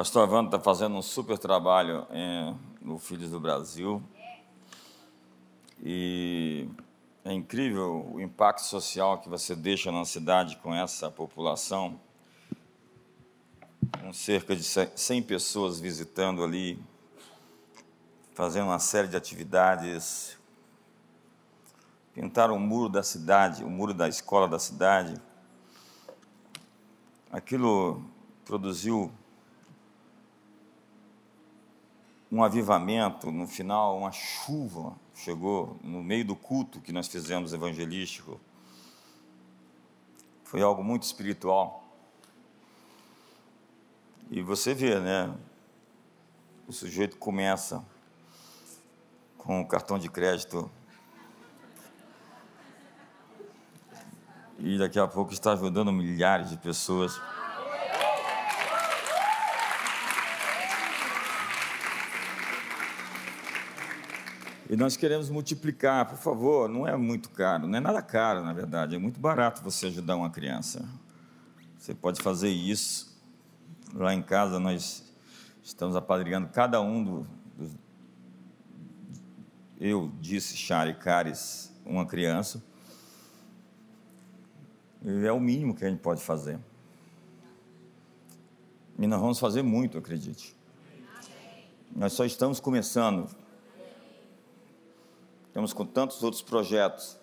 pastor Evandro está fazendo um super trabalho em, no Filhos do Brasil. E é incrível o impacto social que você deixa na cidade com essa população. Com cerca de 100 pessoas visitando ali, fazendo uma série de atividades. Pintaram o muro da cidade, o muro da escola da cidade. Aquilo produziu um avivamento, no final, uma chuva chegou no meio do culto que nós fizemos evangelístico. Foi algo muito espiritual. E você vê, né? O sujeito começa com o cartão de crédito e daqui a pouco está ajudando milhares de pessoas. E nós queremos multiplicar, por favor, não é muito caro, não é nada caro, na verdade, é muito barato você ajudar uma criança. Você pode fazer isso. Lá em casa nós estamos apadrinhando cada um dos. Do, eu disse Chari Cares, uma criança. E é o mínimo que a gente pode fazer. E nós vamos fazer muito, acredite. Nós só estamos começando. Temos com tantos outros projetos.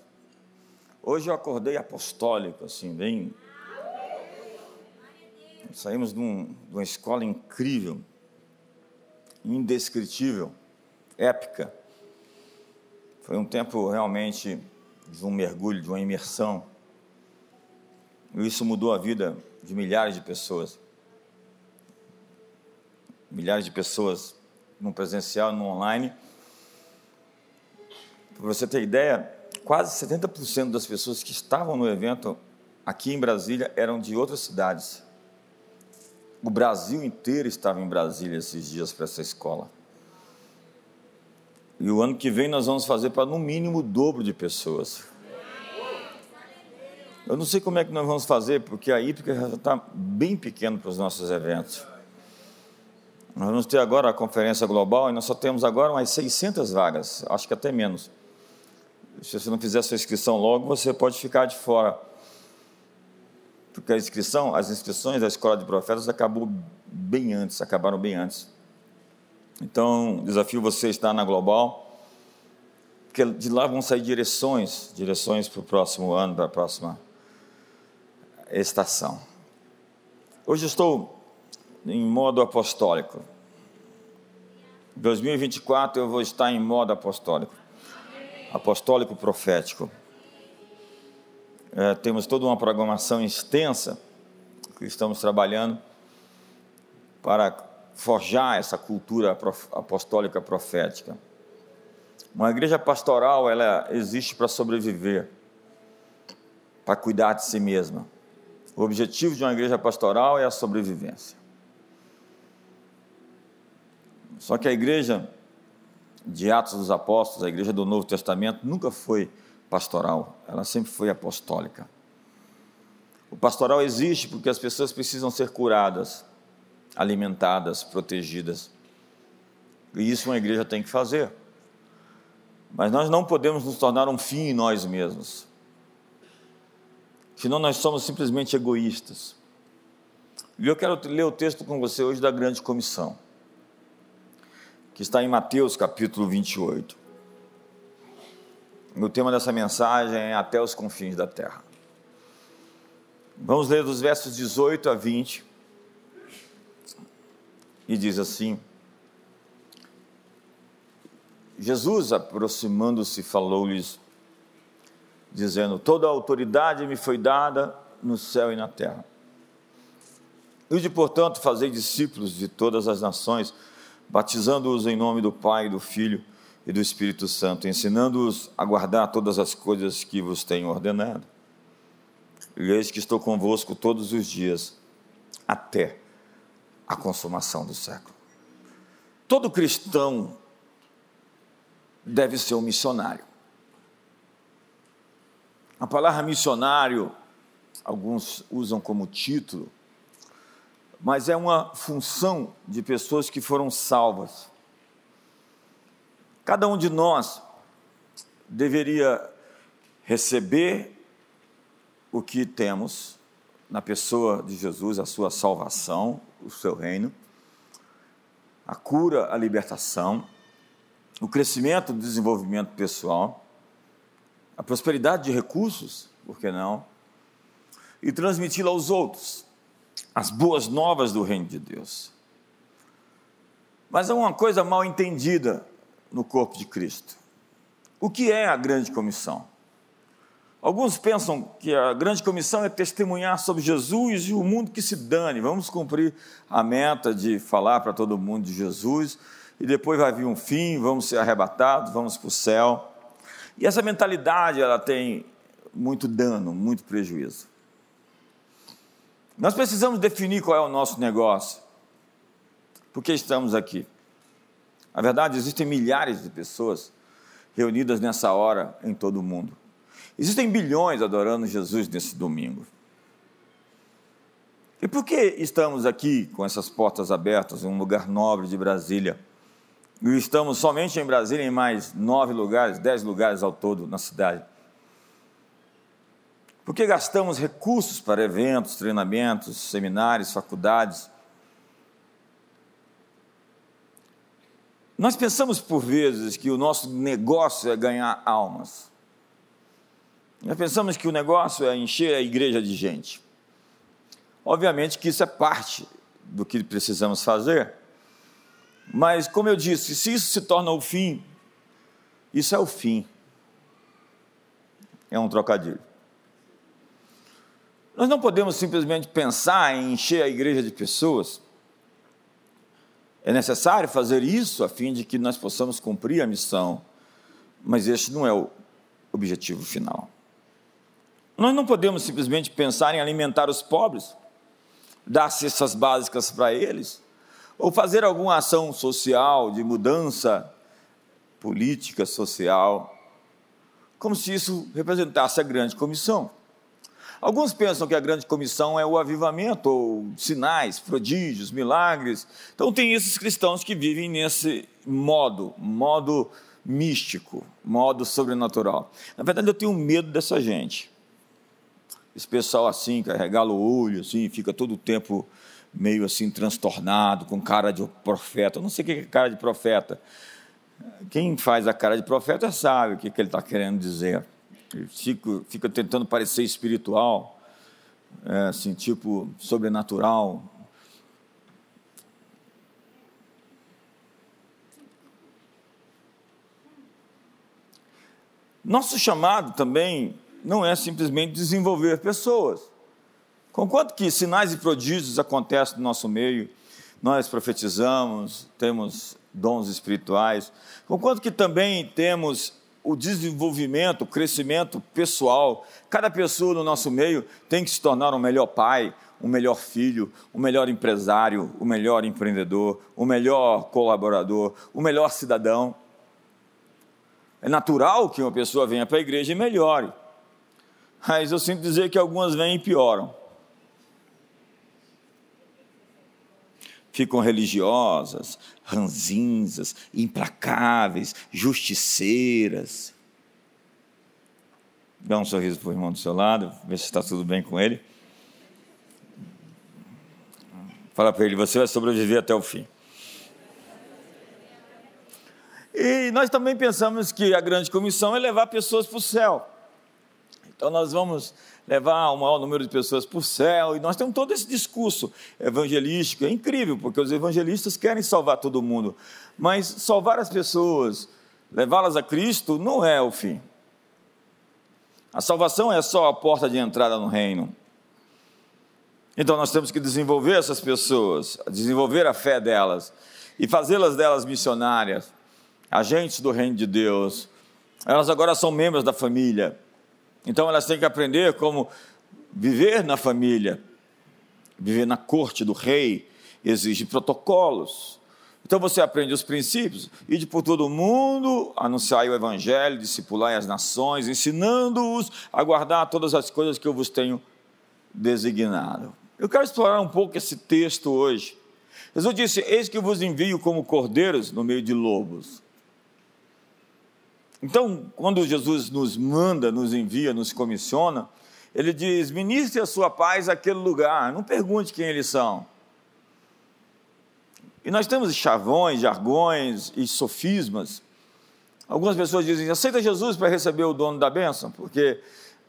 Hoje eu acordei apostólico, assim, bem. Saímos de, um, de uma escola incrível, indescritível, épica. Foi um tempo realmente de um mergulho, de uma imersão. E isso mudou a vida de milhares de pessoas. Milhares de pessoas no presencial, no online para você ter ideia, quase 70% das pessoas que estavam no evento aqui em Brasília eram de outras cidades. O Brasil inteiro estava em Brasília esses dias para essa escola. E o ano que vem nós vamos fazer para no mínimo o dobro de pessoas. Eu não sei como é que nós vamos fazer, porque a Ípica já está bem pequeno para os nossos eventos. Nós vamos ter agora a conferência global e nós só temos agora umas 600 vagas, acho que até menos. Se você não fizer sua inscrição logo, você pode ficar de fora. Porque a inscrição, as inscrições da Escola de Profetas acabou bem antes, acabaram bem antes. Então, desafio você estar na Global, porque de lá vão sair direções, direções para o próximo ano, para a próxima estação. Hoje estou em modo apostólico. 2024 eu vou estar em modo apostólico apostólico profético. É, temos toda uma programação extensa que estamos trabalhando para forjar essa cultura apostólica profética. Uma igreja pastoral, ela existe para sobreviver, para cuidar de si mesma. O objetivo de uma igreja pastoral é a sobrevivência. Só que a igreja de Atos dos Apóstolos, a igreja do Novo Testamento, nunca foi pastoral, ela sempre foi apostólica. O pastoral existe porque as pessoas precisam ser curadas, alimentadas, protegidas. E isso uma igreja tem que fazer. Mas nós não podemos nos tornar um fim em nós mesmos. Senão nós somos simplesmente egoístas. E eu quero ler o texto com você hoje da grande comissão que está em Mateus capítulo 28. O tema dessa mensagem é Até os confins da terra. Vamos ler dos versos 18 a 20. E diz assim: Jesus, aproximando-se, falou-lhes, dizendo: Toda a autoridade me foi dada no céu e na terra. E de, portanto, fazer discípulos de todas as nações, batizando-os em nome do Pai, do Filho e do Espírito Santo, ensinando-os a guardar todas as coisas que vos tenho ordenado. E eis que estou convosco todos os dias, até a consumação do século. Todo cristão deve ser um missionário. A palavra missionário, alguns usam como título, mas é uma função de pessoas que foram salvas. Cada um de nós deveria receber o que temos na pessoa de Jesus, a sua salvação, o seu reino, a cura, a libertação, o crescimento, o desenvolvimento pessoal, a prosperidade de recursos, por que não? E transmiti-la aos outros, as boas novas do reino de Deus. Mas há uma coisa mal entendida no corpo de Cristo. O que é a grande comissão? Alguns pensam que a grande comissão é testemunhar sobre Jesus e o mundo que se dane. Vamos cumprir a meta de falar para todo mundo de Jesus e depois vai vir um fim, vamos ser arrebatados, vamos para o céu. E essa mentalidade ela tem muito dano, muito prejuízo. Nós precisamos definir qual é o nosso negócio. Por que estamos aqui? Na verdade, existem milhares de pessoas reunidas nessa hora em todo o mundo. Existem bilhões adorando Jesus nesse domingo. E por que estamos aqui com essas portas abertas em um lugar nobre de Brasília? E estamos somente em Brasília em mais nove lugares, dez lugares ao todo na cidade. Por que gastamos recursos para eventos, treinamentos, seminários, faculdades? Nós pensamos por vezes que o nosso negócio é ganhar almas. Nós pensamos que o negócio é encher a igreja de gente. Obviamente que isso é parte do que precisamos fazer. Mas, como eu disse, se isso se torna o fim, isso é o fim. É um trocadilho. Nós não podemos simplesmente pensar em encher a igreja de pessoas é necessário fazer isso a fim de que nós possamos cumprir a missão, mas este não é o objetivo final. Nós não podemos simplesmente pensar em alimentar os pobres, dar cestas básicas para eles, ou fazer alguma ação social de mudança política, social, como se isso representasse a grande comissão. Alguns pensam que a grande comissão é o avivamento, ou sinais, prodígios, milagres. Então, tem esses cristãos que vivem nesse modo, modo místico, modo sobrenatural. Na verdade, eu tenho medo dessa gente. Esse pessoal assim, que regala o olho, assim, fica todo o tempo meio assim transtornado, com cara de profeta. Eu não sei o que é cara de profeta. Quem faz a cara de profeta sabe o que ele está querendo dizer fica, fica tentando parecer espiritual, é, assim, tipo sobrenatural. Nosso chamado também não é simplesmente desenvolver pessoas. Conquanto que sinais e prodígios acontecem no nosso meio, nós profetizamos, temos dons espirituais, conquanto que também temos o desenvolvimento, o crescimento pessoal. Cada pessoa no nosso meio tem que se tornar um melhor pai, um melhor filho, um melhor empresário, um melhor empreendedor, um melhor colaborador, um melhor cidadão. É natural que uma pessoa venha para a igreja e melhore. Mas eu sinto dizer que algumas vêm e pioram. Ficam religiosas, ranzinzas, implacáveis, justiceiras. Dá um sorriso para o irmão do seu lado, vê se está tudo bem com ele. Fala para ele: você vai sobreviver até o fim. E nós também pensamos que a grande comissão é levar pessoas para o céu. Então nós vamos levar o maior número de pessoas para o céu, e nós temos todo esse discurso evangelístico, é incrível, porque os evangelistas querem salvar todo mundo, mas salvar as pessoas, levá-las a Cristo, não é o fim. A salvação é só a porta de entrada no reino. Então nós temos que desenvolver essas pessoas, desenvolver a fé delas e fazê-las delas missionárias, agentes do reino de Deus. Elas agora são membros da família. Então elas têm que aprender como viver na família, viver na corte do rei, exige protocolos. Então você aprende os princípios, ir por todo o mundo, anunciar o evangelho, discipular as nações, ensinando-os a guardar todas as coisas que eu vos tenho designado. Eu quero explorar um pouco esse texto hoje. Jesus disse: Eis que vos envio como cordeiros no meio de lobos. Então, quando Jesus nos manda, nos envia, nos comissiona, ele diz: ministre a sua paz àquele lugar, não pergunte quem eles são. E nós temos chavões, jargões e sofismas. Algumas pessoas dizem: aceita Jesus para receber o dono da bênção, porque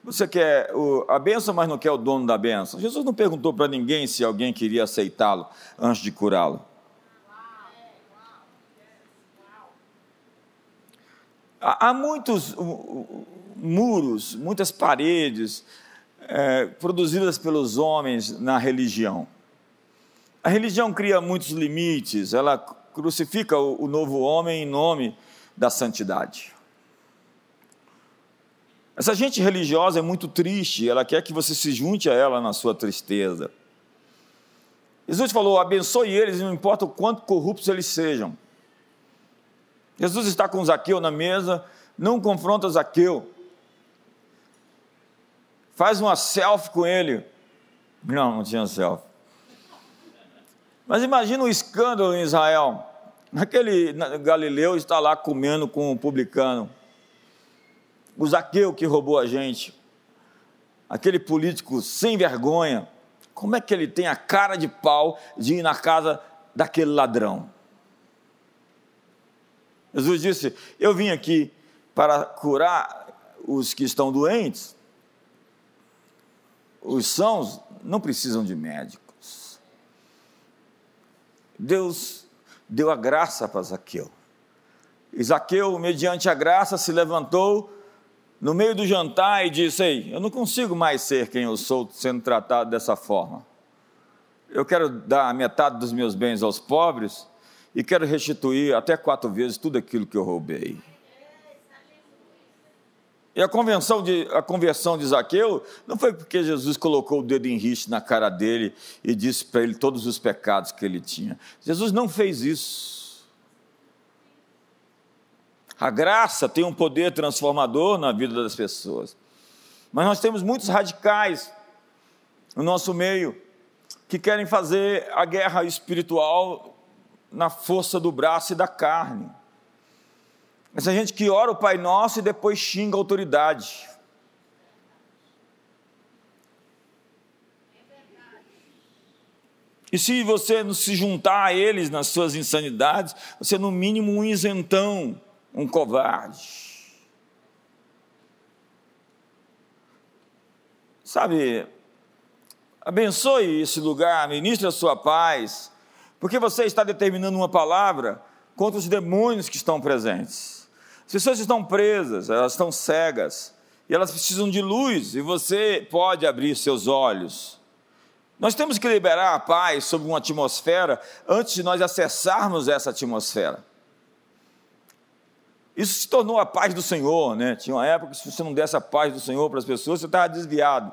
você quer a bênção, mas não quer o dono da bênção. Jesus não perguntou para ninguém se alguém queria aceitá-lo antes de curá-lo. Há muitos muros, muitas paredes é, produzidas pelos homens na religião. A religião cria muitos limites, ela crucifica o novo homem em nome da santidade. Essa gente religiosa é muito triste, ela quer que você se junte a ela na sua tristeza. Jesus falou: abençoe eles, não importa o quanto corruptos eles sejam. Jesus está com Zaqueu na mesa, não confronta Zaqueu. Faz uma selfie com ele. Não, não tinha selfie. Mas imagina o escândalo em Israel. Aquele Galileu está lá comendo com o publicano. O Zaqueu que roubou a gente. Aquele político sem vergonha. Como é que ele tem a cara de pau de ir na casa daquele ladrão? Jesus disse: Eu vim aqui para curar os que estão doentes. Os sãos não precisam de médicos. Deus deu a graça para Zaqueu. E Zaqueu, mediante a graça, se levantou no meio do jantar e disse: Ei, eu não consigo mais ser quem eu sou sendo tratado dessa forma. Eu quero dar metade dos meus bens aos pobres e quero restituir até quatro vezes tudo aquilo que eu roubei. E a convenção de, a conversão de Zaqueu não foi porque Jesus colocou o dedo em riste na cara dele e disse para ele todos os pecados que ele tinha. Jesus não fez isso. A graça tem um poder transformador na vida das pessoas. Mas nós temos muitos radicais no nosso meio que querem fazer a guerra espiritual na força do braço e da carne. Essa gente que ora o Pai Nosso e depois xinga a autoridade. E se você não se juntar a eles nas suas insanidades, você é no mínimo um isentão, um covarde. Sabe, abençoe esse lugar, ministre a sua paz, porque você está determinando uma palavra contra os demônios que estão presentes. As pessoas estão presas, elas estão cegas, e elas precisam de luz, e você pode abrir seus olhos. Nós temos que liberar a paz sobre uma atmosfera antes de nós acessarmos essa atmosfera. Isso se tornou a paz do Senhor, né? Tinha uma época que se você não desse a paz do Senhor para as pessoas, você estava desviado.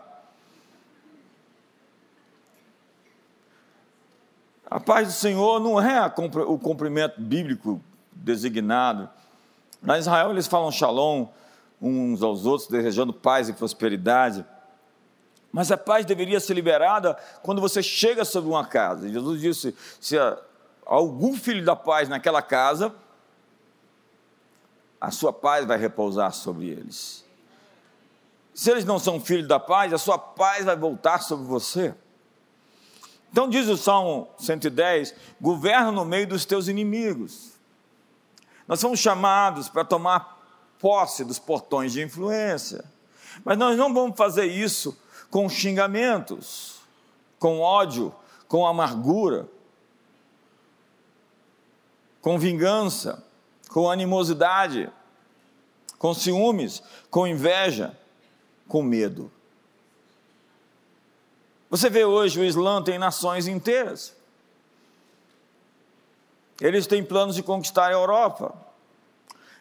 A paz do Senhor não é o cumprimento bíblico designado. Na Israel eles falam shalom uns aos outros, desejando paz e prosperidade. Mas a paz deveria ser liberada quando você chega sobre uma casa. Jesus disse: se há algum filho da paz naquela casa, a sua paz vai repousar sobre eles. Se eles não são filhos da paz, a sua paz vai voltar sobre você. Então diz o Salmo 110: governa no meio dos teus inimigos. Nós somos chamados para tomar posse dos portões de influência, mas nós não vamos fazer isso com xingamentos, com ódio, com amargura, com vingança, com animosidade, com ciúmes, com inveja, com medo. Você vê hoje o Islã tem nações inteiras. Eles têm planos de conquistar a Europa.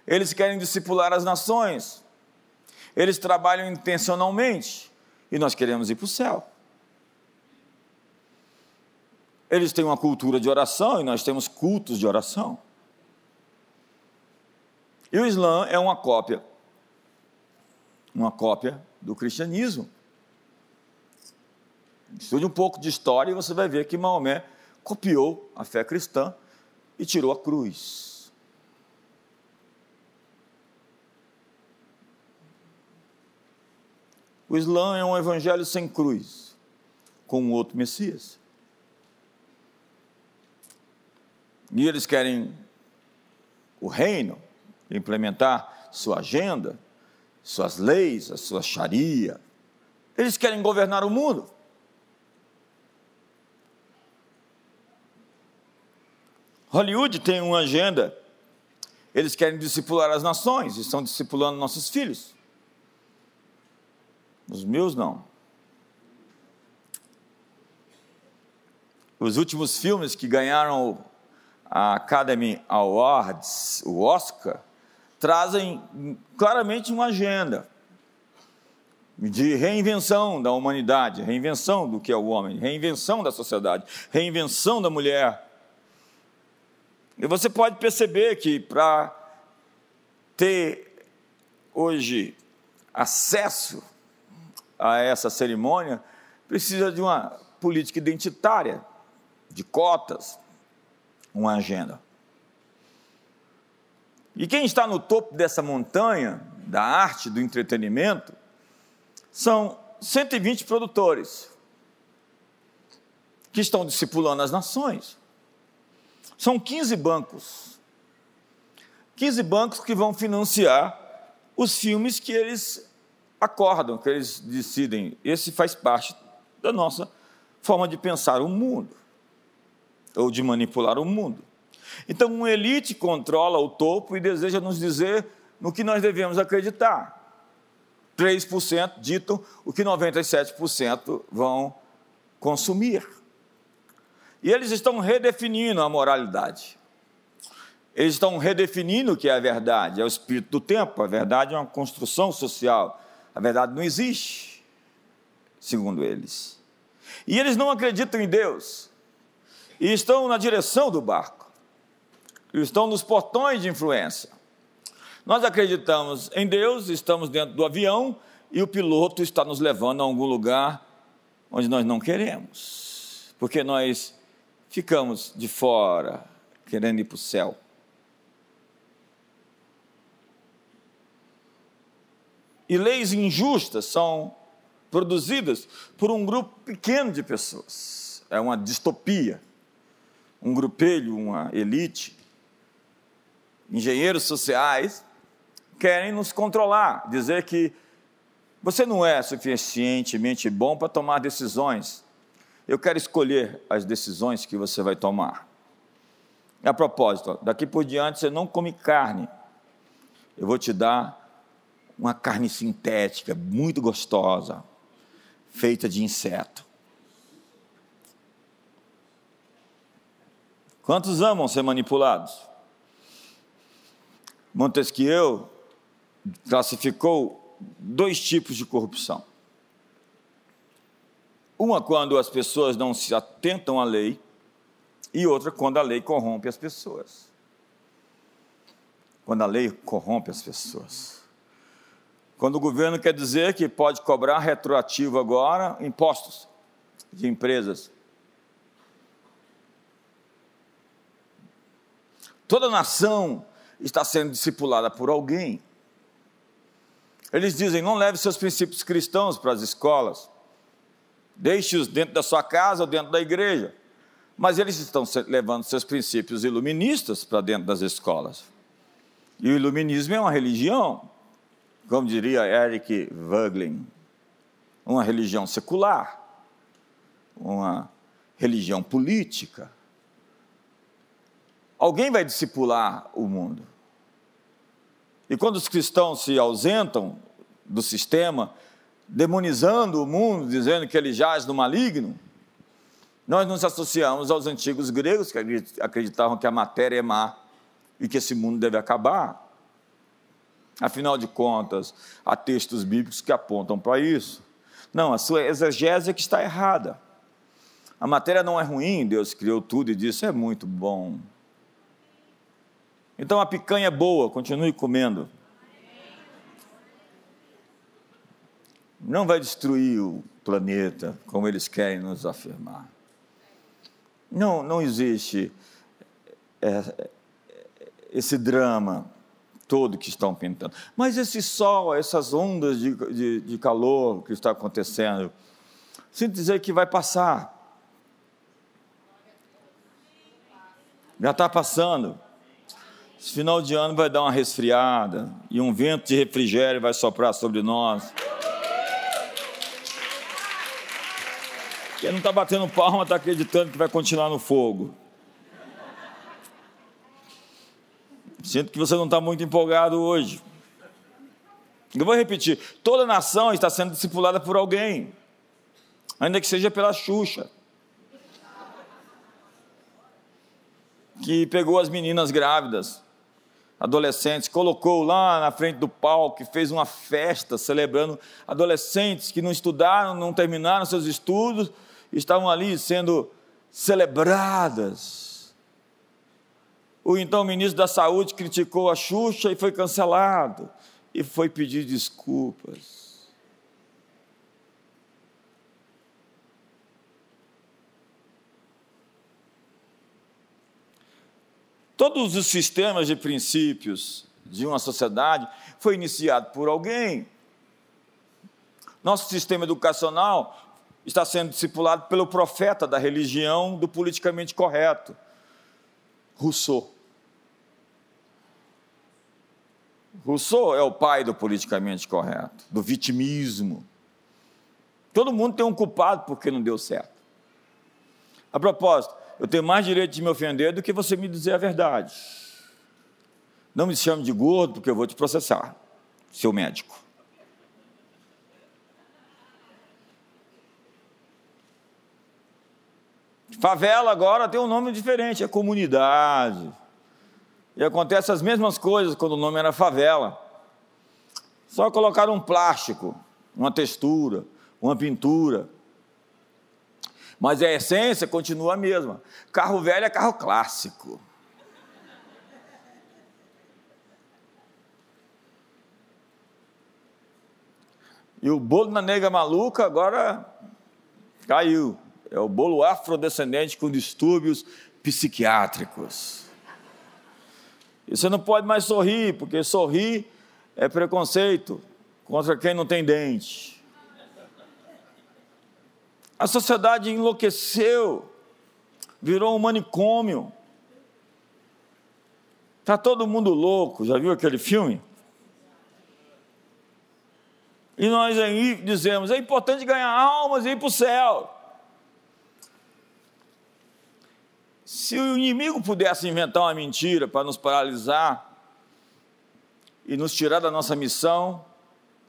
Eles querem discipular as nações. Eles trabalham intencionalmente. E nós queremos ir para o céu. Eles têm uma cultura de oração e nós temos cultos de oração. E o Islã é uma cópia, uma cópia do cristianismo. Estude um pouco de história e você vai ver que Maomé copiou a fé cristã e tirou a cruz. O Islã é um evangelho sem cruz, com um outro Messias. E eles querem o reino, implementar sua agenda, suas leis, a sua sharia. Eles querem governar o mundo. Hollywood tem uma agenda. Eles querem discipular as nações, estão discipulando nossos filhos. Os meus não. Os últimos filmes que ganharam a Academy Awards, o Oscar, trazem claramente uma agenda de reinvenção da humanidade, reinvenção do que é o homem, reinvenção da sociedade, reinvenção da mulher. E você pode perceber que para ter hoje acesso a essa cerimônia, precisa de uma política identitária, de cotas, uma agenda. E quem está no topo dessa montanha da arte, do entretenimento, são 120 produtores que estão discipulando as nações. São 15 bancos. 15 bancos que vão financiar os filmes que eles acordam, que eles decidem. Esse faz parte da nossa forma de pensar o mundo, ou de manipular o mundo. Então, uma elite controla o topo e deseja nos dizer no que nós devemos acreditar. 3% ditam o que 97% vão consumir. E eles estão redefinindo a moralidade. Eles estão redefinindo o que é a verdade, é o espírito do tempo. A verdade é uma construção social. A verdade não existe, segundo eles. E eles não acreditam em Deus. E estão na direção do barco. E estão nos portões de influência. Nós acreditamos em Deus, estamos dentro do avião e o piloto está nos levando a algum lugar onde nós não queremos, porque nós ficamos de fora, querendo ir para o céu. E leis injustas são produzidas por um grupo pequeno de pessoas. É uma distopia, um grupelho, uma elite, engenheiros sociais querem nos controlar, dizer que você não é suficientemente bom para tomar decisões. Eu quero escolher as decisões que você vai tomar. A propósito, daqui por diante você não come carne. Eu vou te dar uma carne sintética, muito gostosa, feita de inseto. Quantos amam ser manipulados? Montesquieu classificou dois tipos de corrupção. Uma quando as pessoas não se atentam à lei, e outra quando a lei corrompe as pessoas. Quando a lei corrompe as pessoas. Quando o governo quer dizer que pode cobrar retroativo agora impostos de empresas. Toda nação está sendo discipulada por alguém. Eles dizem: não leve seus princípios cristãos para as escolas, deixe-os dentro da sua casa ou dentro da igreja. Mas eles estão levando seus princípios iluministas para dentro das escolas. E o iluminismo é uma religião, como diria Eric Voegelin, uma religião secular, uma religião política. Alguém vai discipular o mundo. E quando os cristãos se ausentam do sistema, demonizando o mundo, dizendo que ele jaz no maligno, nós nos associamos aos antigos gregos que acreditavam que a matéria é má e que esse mundo deve acabar. Afinal de contas, há textos bíblicos que apontam para isso. Não, a sua exegese é que está errada. A matéria não é ruim, Deus criou tudo e disse: é muito bom. Então a picanha é boa, continue comendo. Não vai destruir o planeta, como eles querem nos afirmar. Não, não existe é, esse drama todo que estão pintando. Mas esse sol, essas ondas de, de, de calor que está acontecendo, sinto dizer que vai passar. Já está passando. Esse final de ano vai dar uma resfriada e um vento de refrigério vai soprar sobre nós. Quem não está batendo palma está acreditando que vai continuar no fogo. Sinto que você não está muito empolgado hoje. Eu vou repetir: toda nação está sendo discipulada por alguém, ainda que seja pela Xuxa, que pegou as meninas grávidas, adolescentes, colocou lá na frente do palco e fez uma festa celebrando adolescentes que não estudaram, não terminaram seus estudos, estavam ali sendo celebradas. O então ministro da Saúde criticou a Xuxa e foi cancelado, e foi pedir desculpas. Todos os sistemas de princípios de uma sociedade foi iniciado por alguém. Nosso sistema educacional está sendo discipulado pelo profeta da religião do politicamente correto, Rousseau. Rousseau é o pai do politicamente correto, do vitimismo. Todo mundo tem um culpado porque não deu certo. A propósito, eu tenho mais direito de me ofender do que você me dizer a verdade. Não me chame de gordo, porque eu vou te processar, seu médico. Favela agora tem um nome diferente, é comunidade. E acontece as mesmas coisas quando o nome era favela. Só colocar um plástico, uma textura, uma pintura. Mas a essência continua a mesma. Carro velho é carro clássico. E o bolo na nega maluca agora caiu é o bolo afrodescendente com distúrbios psiquiátricos. E você não pode mais sorrir, porque sorrir é preconceito contra quem não tem dente. A sociedade enlouqueceu, virou um manicômio. Está todo mundo louco, já viu aquele filme? E nós aí dizemos: é importante ganhar almas e ir para o céu. Se o inimigo pudesse inventar uma mentira para nos paralisar e nos tirar da nossa missão,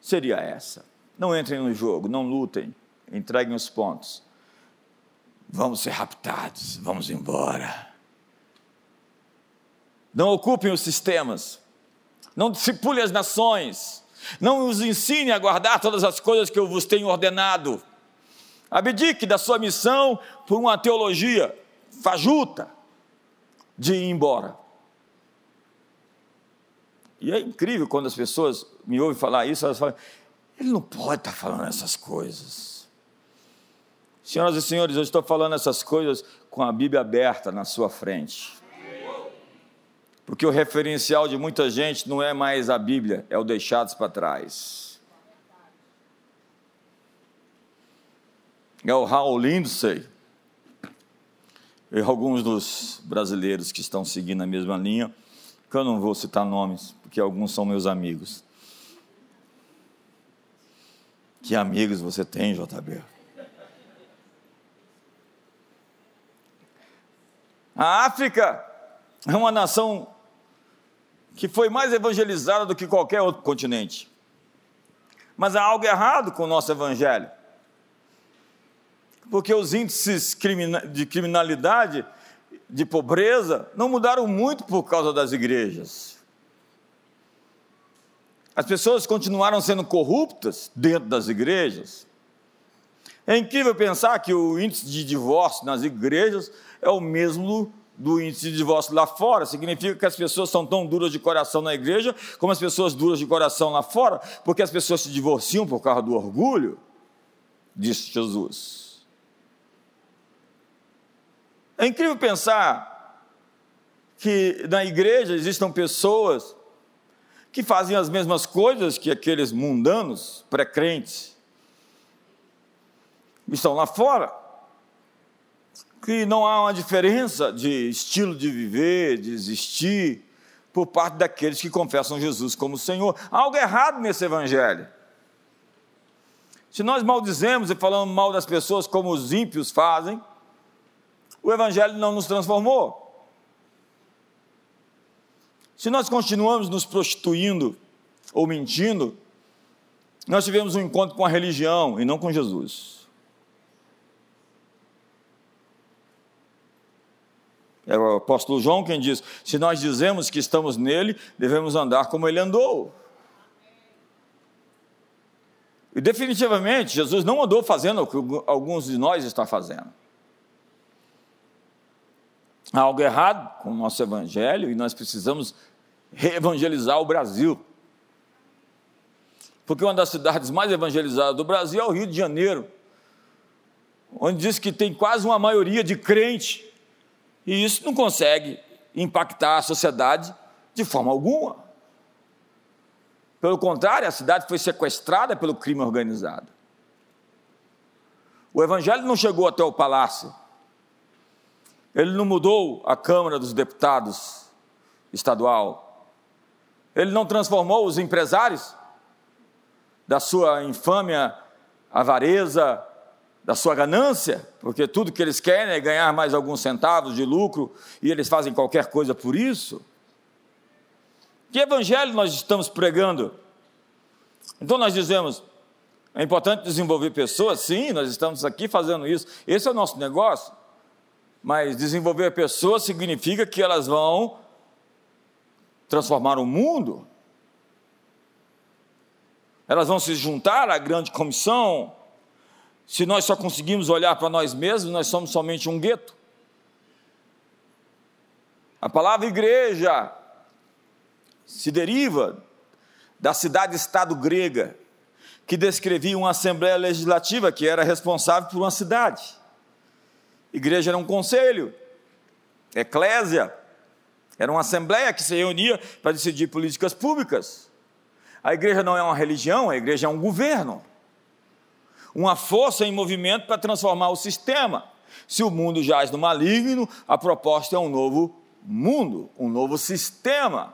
seria essa. Não entrem no jogo, não lutem, entreguem os pontos. Vamos ser raptados, vamos embora. Não ocupem os sistemas, não discipule as nações, não os ensine a guardar todas as coisas que eu vos tenho ordenado. Abdique da sua missão por uma teologia fajuta de ir embora. E é incrível quando as pessoas me ouvem falar isso, elas falam, ele não pode estar falando essas coisas. Senhoras e senhores, eu estou falando essas coisas com a Bíblia aberta na sua frente. Porque o referencial de muita gente não é mais a Bíblia, é o deixados para trás. É o Hal Lindsay, e alguns dos brasileiros que estão seguindo a mesma linha, que eu não vou citar nomes, porque alguns são meus amigos. Que amigos você tem, JB? A África é uma nação que foi mais evangelizada do que qualquer outro continente. Mas há algo errado com o nosso evangelho porque os índices de criminalidade, de pobreza, não mudaram muito por causa das igrejas. As pessoas continuaram sendo corruptas dentro das igrejas. É incrível pensar que o índice de divórcio nas igrejas é o mesmo do índice de divórcio lá fora. Significa que as pessoas são tão duras de coração na igreja como as pessoas duras de coração lá fora, porque as pessoas se divorciam por causa do orgulho. disse Jesus. É incrível pensar que na igreja existam pessoas que fazem as mesmas coisas que aqueles mundanos, pré-crentes, estão lá fora. Que não há uma diferença de estilo de viver, de existir, por parte daqueles que confessam Jesus como Senhor. Há algo errado nesse evangelho. Se nós maldizemos e falamos mal das pessoas como os ímpios fazem, o evangelho não nos transformou. Se nós continuamos nos prostituindo ou mentindo, nós tivemos um encontro com a religião e não com Jesus. É o apóstolo João quem diz: se nós dizemos que estamos nele, devemos andar como ele andou. E definitivamente, Jesus não andou fazendo o que alguns de nós estão fazendo. Há algo errado com o nosso evangelho e nós precisamos reevangelizar o Brasil. Porque uma das cidades mais evangelizadas do Brasil é o Rio de Janeiro, onde diz que tem quase uma maioria de crente e isso não consegue impactar a sociedade de forma alguma. Pelo contrário, a cidade foi sequestrada pelo crime organizado. O evangelho não chegou até o palácio. Ele não mudou a Câmara dos Deputados estadual. Ele não transformou os empresários da sua infâmia, avareza, da sua ganância, porque tudo que eles querem é ganhar mais alguns centavos de lucro e eles fazem qualquer coisa por isso. Que evangelho nós estamos pregando? Então nós dizemos, é importante desenvolver pessoas, sim, nós estamos aqui fazendo isso, esse é o nosso negócio, mas desenvolver pessoas significa que elas vão transformar o mundo, elas vão se juntar à grande comissão, se nós só conseguimos olhar para nós mesmos, nós somos somente um gueto. A palavra igreja se deriva da cidade-estado grega, que descrevia uma assembleia legislativa que era responsável por uma cidade. Igreja era um conselho, eclésia, era uma assembleia que se reunia para decidir políticas públicas. A igreja não é uma religião, a igreja é um governo uma força em movimento para transformar o sistema. Se o mundo jaz no maligno, a proposta é um novo mundo, um novo sistema,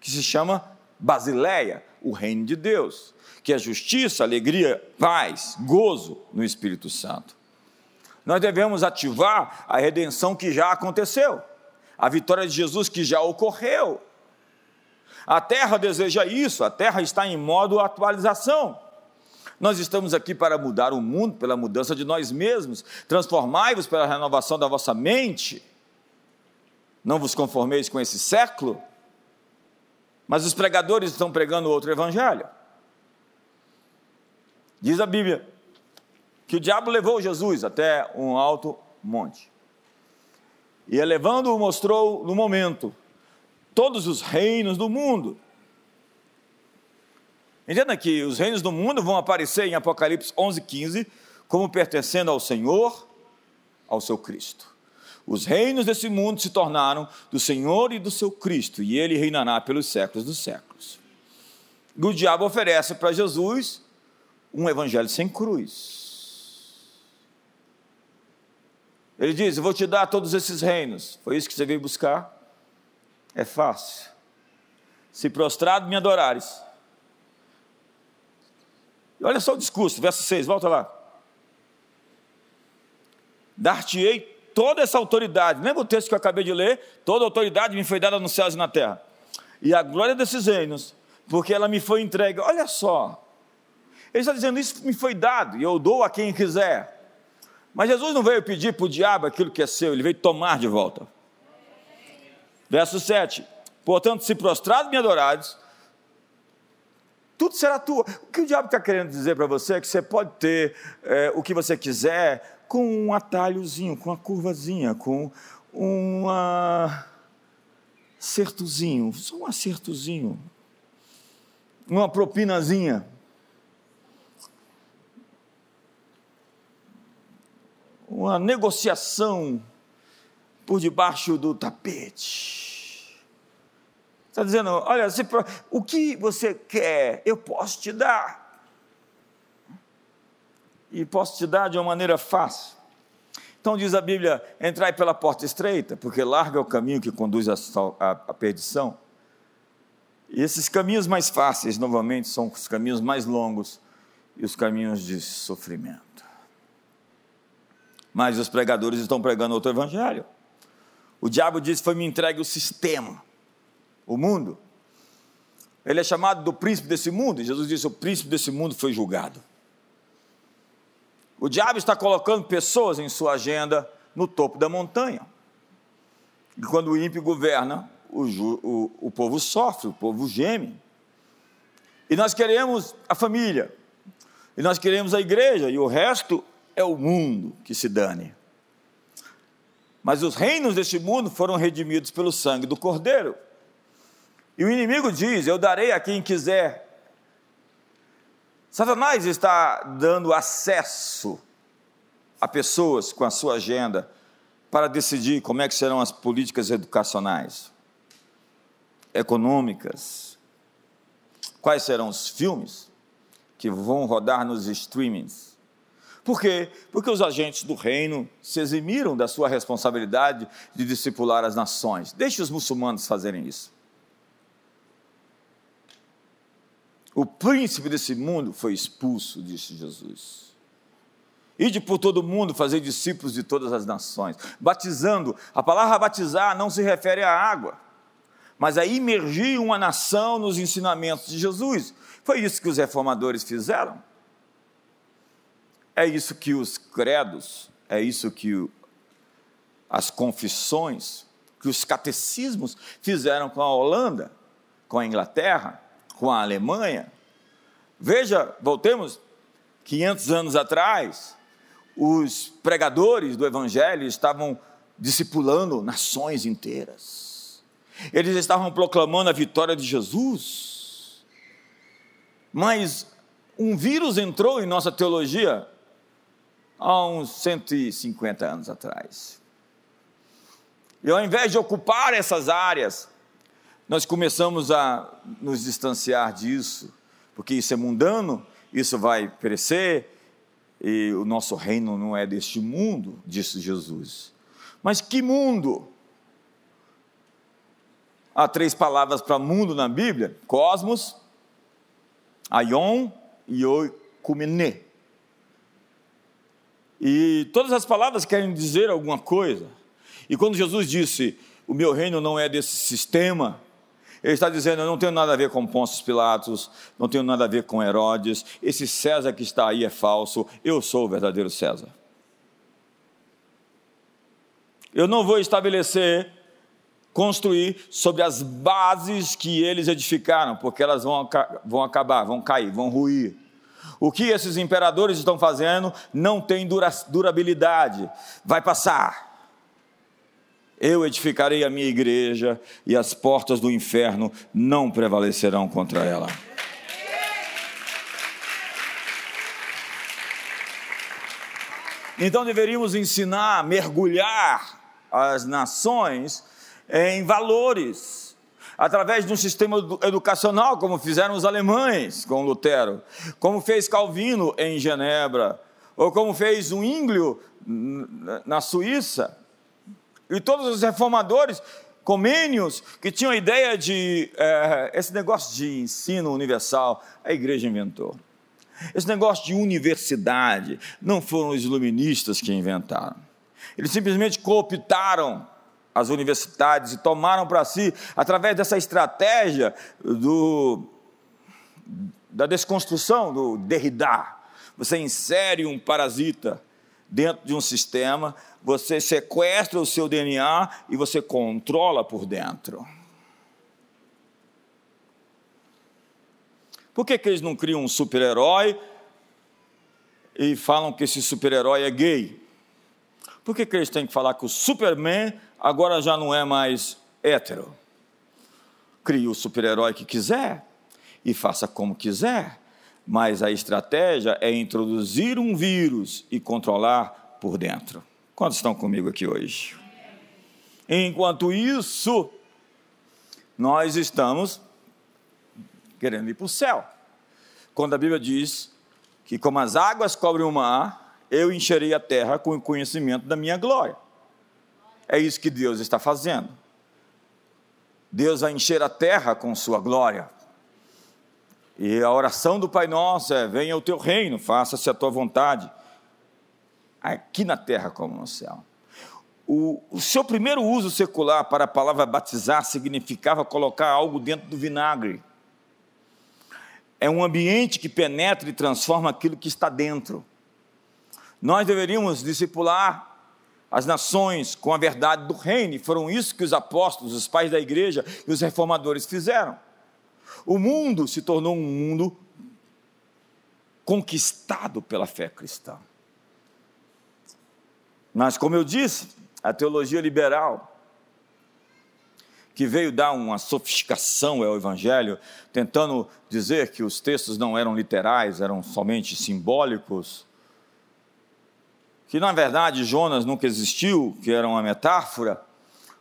que se chama Basileia, o reino de Deus, que é justiça, alegria, paz, gozo no Espírito Santo. Nós devemos ativar a redenção que já aconteceu, a vitória de Jesus que já ocorreu. A terra deseja isso, a terra está em modo atualização. Nós estamos aqui para mudar o mundo pela mudança de nós mesmos. Transformai-vos pela renovação da vossa mente. Não vos conformeis com esse século. Mas os pregadores estão pregando outro evangelho. Diz a Bíblia que o diabo levou Jesus até um alto monte. E elevando-o, mostrou no momento todos os reinos do mundo Entenda que os reinos do mundo vão aparecer em Apocalipse 11, 15, como pertencendo ao Senhor, ao seu Cristo. Os reinos desse mundo se tornaram do Senhor e do seu Cristo, e ele reinará pelos séculos dos séculos. E o diabo oferece para Jesus um evangelho sem cruz. Ele diz: Eu vou te dar todos esses reinos. Foi isso que você veio buscar? É fácil. Se prostrado me adorares, Olha só o discurso, verso 6, volta lá. Dar-te-ei toda essa autoridade. Lembra o texto que eu acabei de ler? Toda autoridade me foi dada nos céus e na terra. E a glória desses reinos, porque ela me foi entregue. Olha só. Ele está dizendo: Isso me foi dado, e eu dou a quem quiser. Mas Jesus não veio pedir para o diabo aquilo que é seu, ele veio tomar de volta. Verso 7: Portanto, se prostrado me adorares, tudo será tua. O que o diabo está querendo dizer para você é que você pode ter é, o que você quiser com um atalhozinho, com uma curvazinha, com um acertozinho, só um acertozinho, uma propinazinha. Uma negociação por debaixo do tapete. Está dizendo, olha, o que você quer, eu posso te dar. E posso te dar de uma maneira fácil. Então diz a Bíblia: entrai pela porta estreita, porque larga é o caminho que conduz à perdição. E esses caminhos mais fáceis, novamente, são os caminhos mais longos e os caminhos de sofrimento. Mas os pregadores estão pregando outro evangelho. O diabo disse: Foi me entregue o sistema, o mundo. Ele é chamado do príncipe desse mundo. Jesus disse: O príncipe desse mundo foi julgado. O diabo está colocando pessoas em sua agenda no topo da montanha. E quando o ímpio governa, o, o, o povo sofre, o povo geme. E nós queremos a família, e nós queremos a igreja, e o resto é o mundo que se dane. Mas os reinos deste mundo foram redimidos pelo sangue do Cordeiro. E o inimigo diz: Eu darei a quem quiser Satanás está dando acesso a pessoas com a sua agenda para decidir como é que serão as políticas educacionais, econômicas, quais serão os filmes que vão rodar nos streamings. Por quê? Porque os agentes do reino se eximiram da sua responsabilidade de discipular as nações. Deixe os muçulmanos fazerem isso. O príncipe desse mundo foi expulso, disse Jesus. Ide por todo mundo fazer discípulos de todas as nações, batizando. A palavra batizar não se refere à água, mas a imergir uma nação nos ensinamentos de Jesus. Foi isso que os reformadores fizeram. É isso que os credos, é isso que as confissões, que os catecismos fizeram com a Holanda, com a Inglaterra, com a Alemanha. Veja, voltemos 500 anos atrás, os pregadores do Evangelho estavam discipulando nações inteiras. Eles estavam proclamando a vitória de Jesus. Mas um vírus entrou em nossa teologia há uns 150 anos atrás. E ao invés de ocupar essas áreas, nós começamos a nos distanciar disso, porque isso é mundano, isso vai perecer, e o nosso reino não é deste mundo, disse Jesus. Mas que mundo? Há três palavras para mundo na Bíblia: cosmos, aion e oikumene. E todas as palavras querem dizer alguma coisa. E quando Jesus disse: O meu reino não é desse sistema, ele está dizendo: Eu não tenho nada a ver com Pôncio Pilatos, não tenho nada a ver com Herodes, esse César que está aí é falso, eu sou o verdadeiro César. Eu não vou estabelecer, construir sobre as bases que eles edificaram, porque elas vão, vão acabar, vão cair, vão ruir. O que esses imperadores estão fazendo não tem durabilidade, vai passar. Eu edificarei a minha igreja e as portas do inferno não prevalecerão contra ela. Então deveríamos ensinar, mergulhar as nações em valores, através de um sistema educacional, como fizeram os alemães com Lutero, como fez Calvino em Genebra, ou como fez o Ínglio na Suíça. E todos os reformadores, comênios, que tinham a ideia de é, esse negócio de ensino universal, a igreja inventou. Esse negócio de universidade, não foram os iluministas que inventaram. Eles simplesmente cooptaram as universidades e tomaram para si, através dessa estratégia do, da desconstrução do Derrida. Você insere um parasita dentro de um sistema, você sequestra o seu DNA e você controla por dentro. Por que, que eles não criam um super-herói e falam que esse super-herói é gay? Por que, que eles têm que falar que o Superman agora já não é mais hétero? Crie o super-herói que quiser e faça como quiser, mas a estratégia é introduzir um vírus e controlar por dentro. Quantos estão comigo aqui hoje? Enquanto isso, nós estamos querendo ir para o céu. Quando a Bíblia diz que, como as águas cobrem o mar, eu encherei a terra com o conhecimento da minha glória. É isso que Deus está fazendo. Deus vai encher a terra com sua glória. E a oração do Pai Nosso é: venha o teu reino, faça-se a tua vontade, aqui na terra como no céu. O, o, seu primeiro uso secular para a palavra batizar significava colocar algo dentro do vinagre. É um ambiente que penetra e transforma aquilo que está dentro. Nós deveríamos discipular as nações com a verdade do reino, e foram isso que os apóstolos, os pais da igreja e os reformadores fizeram. O mundo se tornou um mundo conquistado pela fé cristã. Mas, como eu disse, a teologia liberal, que veio dar uma sofisticação ao Evangelho, tentando dizer que os textos não eram literais, eram somente simbólicos, que na verdade Jonas nunca existiu, que era uma metáfora,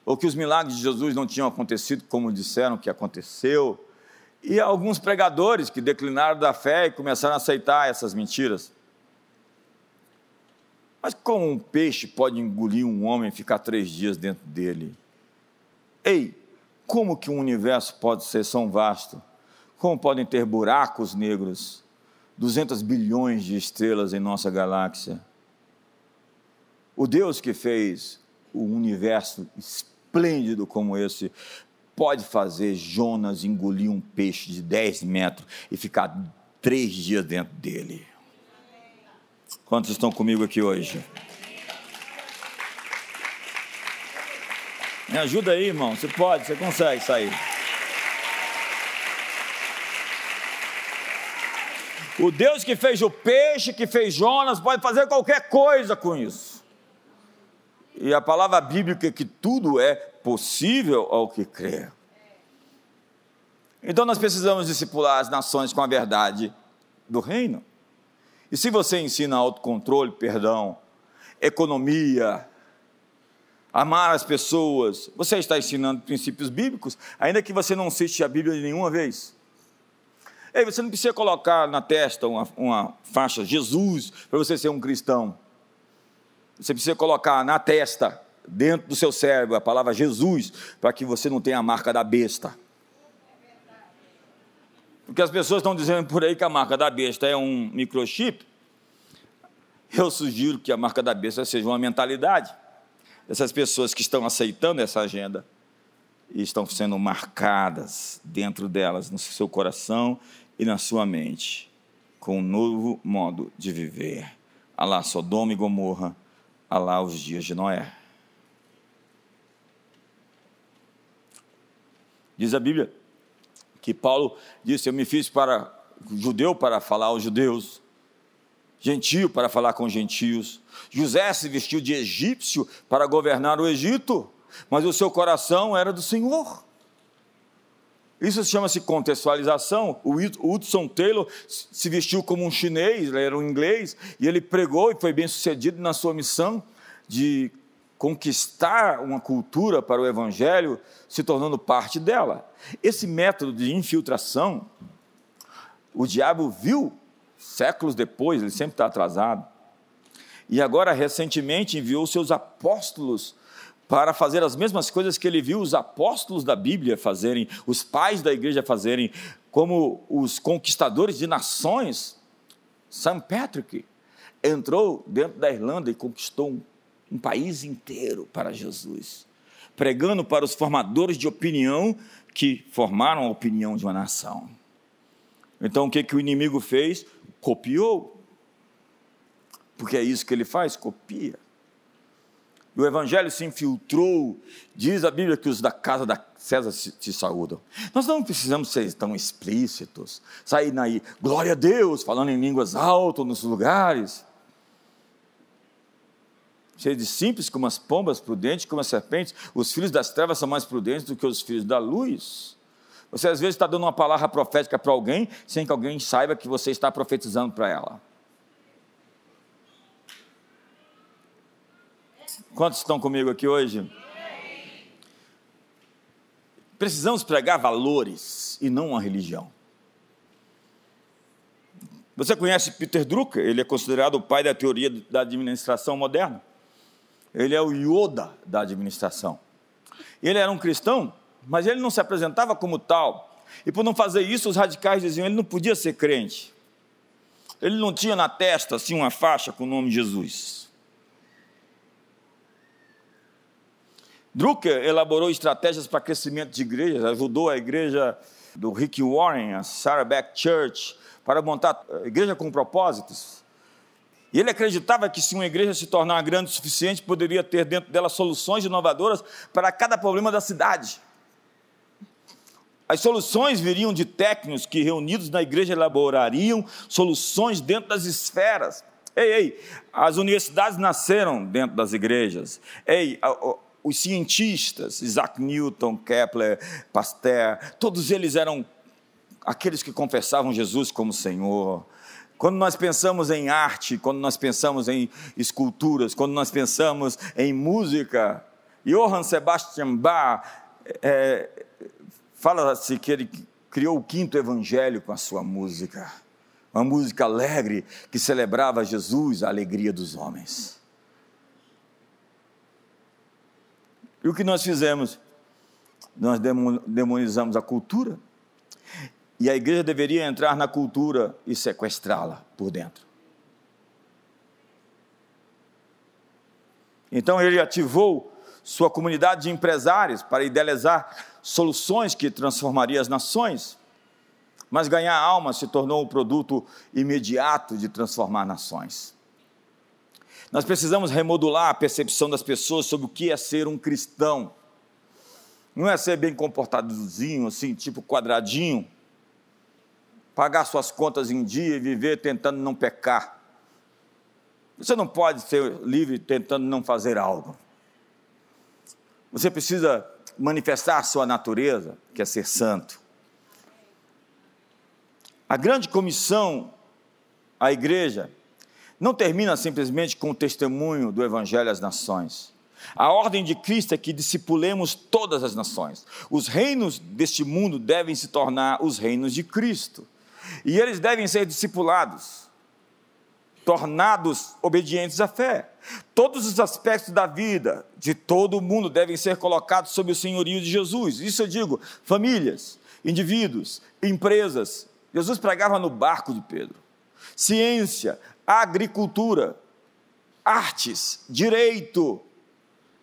ou que os milagres de Jesus não tinham acontecido como disseram que aconteceu, e alguns pregadores que declinaram da fé e começaram a aceitar essas mentiras. Mas como um peixe pode engolir um homem e ficar três dias dentro dele? Ei, como que um universo pode ser tão vasto? Como podem ter buracos negros? 200 bilhões de estrelas em nossa galáxia. O Deus que fez o universo esplêndido como esse, pode fazer Jonas engolir um peixe de 10 metros e ficar três dias dentro dele. Quantos estão comigo aqui hoje? Me ajuda aí, irmão. Você pode, você consegue sair. O Deus que fez o peixe, que fez Jonas, pode fazer qualquer coisa com isso. E a palavra bíblica é que tudo é possível ao que crê. Então nós precisamos discipular as nações com a verdade do reino. E se você ensina autocontrole, perdão, economia, amar as pessoas, você está ensinando princípios bíblicos, ainda que você não cite a Bíblia nenhuma vez. Ei, você não precisa colocar na testa uma, uma faixa Jesus para você ser um cristão. Você precisa colocar na testa, dentro do seu cérebro, a palavra Jesus, para que você não tenha a marca da besta. Porque as pessoas estão dizendo por aí que a marca da besta é um microchip. Eu sugiro que a marca da besta seja uma mentalidade. Essas pessoas que estão aceitando essa agenda e estão sendo marcadas dentro delas, no seu coração e na sua mente, com um novo modo de viver. Alá, Sodoma e Gomorra a lá os dias de Noé. Diz a Bíblia que Paulo disse: Eu me fiz para judeu para falar aos judeus, gentio para falar com gentios. José se vestiu de egípcio para governar o Egito, mas o seu coração era do Senhor. Isso chama-se contextualização. O Hudson Taylor se vestiu como um chinês, ele era um inglês, e ele pregou e foi bem sucedido na sua missão de conquistar uma cultura para o evangelho, se tornando parte dela. Esse método de infiltração, o diabo viu séculos depois, ele sempre está atrasado. E agora, recentemente, enviou seus apóstolos para fazer as mesmas coisas que ele viu os apóstolos da Bíblia fazerem, os pais da igreja fazerem, como os conquistadores de nações. St. Patrick entrou dentro da Irlanda e conquistou um, um país inteiro para Jesus, pregando para os formadores de opinião que formaram a opinião de uma nação. Então o que, que o inimigo fez? Copiou. Porque é isso que ele faz, copia o evangelho se infiltrou. Diz a Bíblia que os da casa da César te saúdam. Nós não precisamos ser tão explícitos, sair daí, glória a Deus, falando em línguas altas nos lugares. Cheio de simples como as pombas, prudentes como as serpentes. Os filhos das trevas são mais prudentes do que os filhos da luz. Você às vezes está dando uma palavra profética para alguém, sem que alguém saiba que você está profetizando para ela. Quantos estão comigo aqui hoje? Precisamos pregar valores e não uma religião. Você conhece Peter Drucker? Ele é considerado o pai da teoria da administração moderna. Ele é o Yoda da administração. Ele era um cristão, mas ele não se apresentava como tal. E por não fazer isso, os radicais diziam que ele não podia ser crente. Ele não tinha na testa assim uma faixa com o nome Jesus. Drucker elaborou estratégias para crescimento de igrejas, ajudou a igreja do Rick Warren, a Saddleback Church, para montar eh, igreja com propósitos. E ele acreditava que se uma igreja se tornar grande o suficiente, poderia ter dentro dela soluções inovadoras para cada problema da cidade. As soluções viriam de técnicos que, reunidos na igreja, elaborariam soluções dentro das esferas. Ei, ei, as universidades nasceram dentro das igrejas. Ei, os cientistas, Isaac Newton, Kepler, Pasteur, todos eles eram aqueles que confessavam Jesus como Senhor. Quando nós pensamos em arte, quando nós pensamos em esculturas, quando nós pensamos em música, Johann Sebastian Bach é, Fala-se que ele criou o quinto evangelho com a sua música. Uma música alegre que celebrava Jesus, a alegria dos homens. E o que nós fizemos? Nós demonizamos a cultura. E a igreja deveria entrar na cultura e sequestrá-la por dentro. Então ele ativou sua comunidade de empresários para idealizar soluções que transformaria as nações, mas ganhar alma se tornou um produto imediato de transformar nações. Nós precisamos remodular a percepção das pessoas sobre o que é ser um cristão. Não é ser bem comportadozinho, assim, tipo quadradinho, pagar suas contas em dia e viver tentando não pecar. Você não pode ser livre tentando não fazer algo. Você precisa manifestar a sua natureza, que é ser santo. A grande comissão à igreja não termina simplesmente com o testemunho do Evangelho às nações. A ordem de Cristo é que discipulemos todas as nações. Os reinos deste mundo devem se tornar os reinos de Cristo. E eles devem ser discipulados tornados obedientes à fé. Todos os aspectos da vida de todo o mundo devem ser colocados sob o senhorio de Jesus. Isso eu digo, famílias, indivíduos, empresas. Jesus pregava no barco de Pedro. Ciência, agricultura, artes, direito,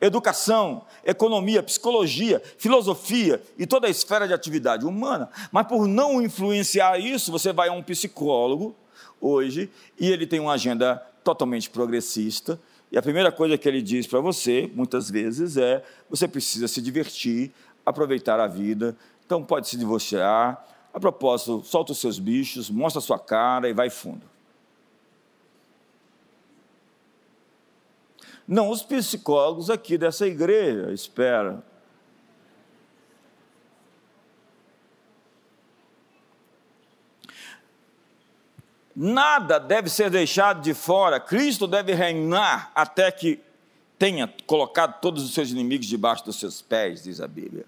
educação, economia, psicologia, filosofia e toda a esfera de atividade humana. Mas por não influenciar isso, você vai a um psicólogo hoje e ele tem uma agenda totalmente progressista. E a primeira coisa que ele diz para você, muitas vezes, é: você precisa se divertir, aproveitar a vida. Então, pode se divorciar. A propósito, solta os seus bichos, mostra a sua cara e vai fundo. Não os psicólogos aqui dessa igreja, espera. Nada deve ser deixado de fora. Cristo deve reinar até que tenha colocado todos os seus inimigos debaixo dos seus pés, diz a Bíblia.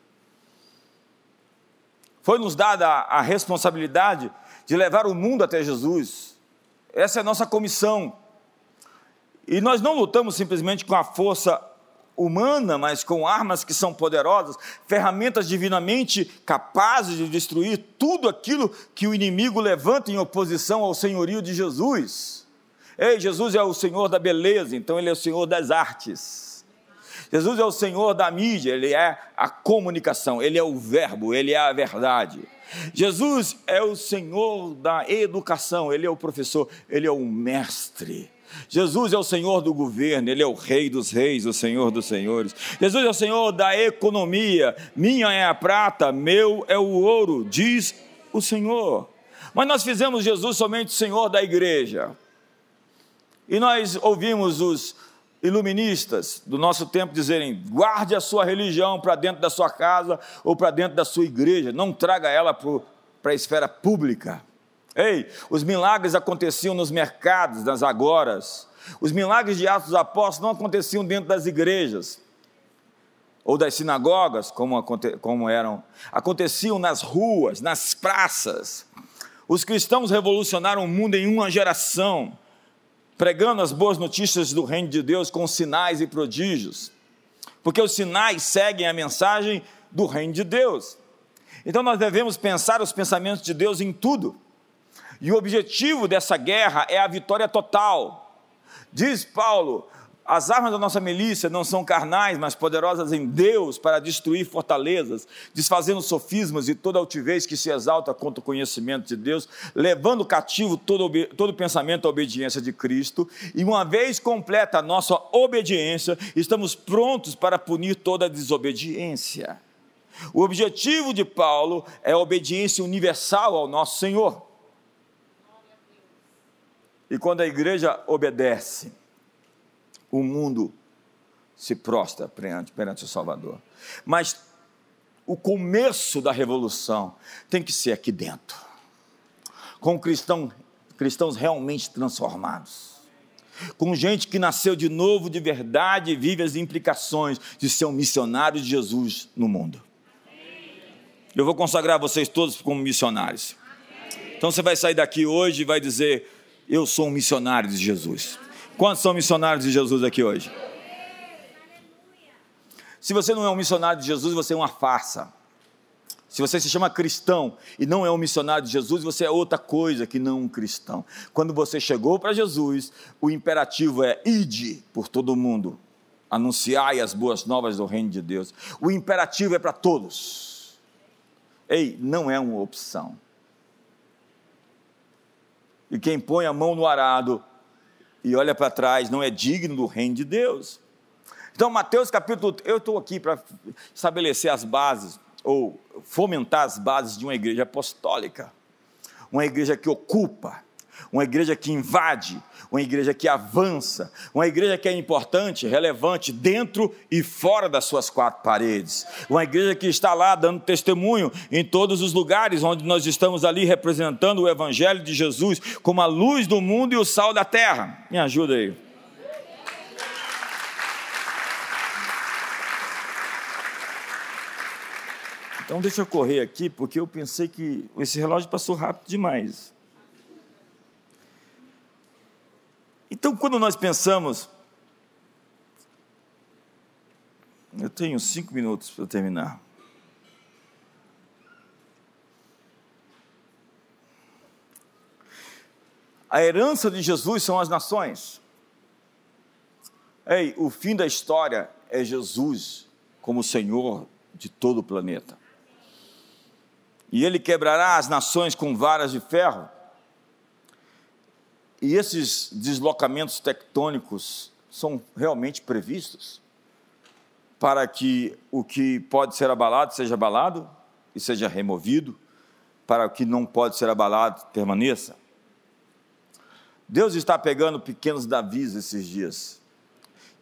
Foi-nos dada a responsabilidade de levar o mundo até Jesus. Essa é a nossa comissão. E nós não lutamos simplesmente com a força humana, mas com armas que são poderosas, ferramentas divinamente capazes de destruir tudo aquilo que o inimigo levanta em oposição ao senhorio de Jesus. Ei, Jesus é o Senhor da beleza, então Ele é o Senhor das artes. Jesus é o Senhor da mídia, Ele é a comunicação, Ele é o verbo, Ele é a verdade. Jesus é o Senhor da educação, Ele é o professor, Ele é o mestre. Jesus é o Senhor do governo, Ele é o Rei dos Reis, o Senhor dos Senhores. Jesus é o Senhor da economia, minha é a prata, meu é o ouro, diz o Senhor. Mas nós fizemos Jesus somente Senhor da igreja. E nós ouvimos os iluministas do nosso tempo dizerem: guarde a sua religião para dentro da sua casa ou para dentro da sua igreja, não traga ela para a esfera pública. Ei, os milagres aconteciam nos mercados, nas agoras. Os milagres de Atos dos Apóstolos não aconteciam dentro das igrejas ou das sinagogas, como, como eram, aconteciam nas ruas, nas praças. Os cristãos revolucionaram o mundo em uma geração, pregando as boas notícias do reino de Deus com sinais e prodígios, porque os sinais seguem a mensagem do reino de Deus. Então nós devemos pensar os pensamentos de Deus em tudo. E o objetivo dessa guerra é a vitória total. Diz Paulo: as armas da nossa milícia não são carnais, mas poderosas em Deus para destruir fortalezas, desfazendo sofismas e toda altivez que se exalta contra o conhecimento de Deus, levando cativo todo, todo pensamento à obediência de Cristo, e uma vez completa a nossa obediência, estamos prontos para punir toda desobediência. O objetivo de Paulo é a obediência universal ao nosso Senhor. E quando a igreja obedece, o mundo se prostra perante, perante o Salvador. Mas o começo da revolução tem que ser aqui dentro, com cristão, cristãos realmente transformados, com gente que nasceu de novo de verdade e vive as implicações de ser um missionário de Jesus no mundo. Eu vou consagrar vocês todos como missionários. Então você vai sair daqui hoje e vai dizer: Eu sou um missionário de Jesus. Quantos são missionários de Jesus aqui hoje? Se você não é um missionário de Jesus, você é uma farsa. Se você se chama cristão e não é um missionário de Jesus, você é outra coisa que não um cristão. Quando você chegou para Jesus, o imperativo é ide por todo mundo, anunciai as boas novas do reino de Deus. O imperativo é para todos. Ei, não é uma opção. E quem põe a mão no arado e olha para trás, não é digno do reino de Deus. Então, Mateus capítulo, eu estou aqui para estabelecer as bases, ou fomentar as bases de uma igreja apostólica, uma igreja que ocupa, uma igreja que invade, uma igreja que avança, uma igreja que é importante, relevante dentro e fora das suas quatro paredes, uma igreja que está lá dando testemunho em todos os lugares onde nós estamos ali representando o Evangelho de Jesus como a luz do mundo e o sal da terra. Me ajuda aí. Então deixa eu correr aqui, porque eu pensei que esse relógio passou rápido demais. Então, quando nós pensamos, eu tenho cinco minutos para terminar. A herança de Jesus são as nações. Ei, o fim da história é Jesus como Senhor de todo o planeta. E ele quebrará as nações com varas de ferro e esses deslocamentos tectônicos são realmente previstos para que o que pode ser abalado seja abalado e seja removido, para o que não pode ser abalado permaneça. Deus está pegando pequenos Davis esses dias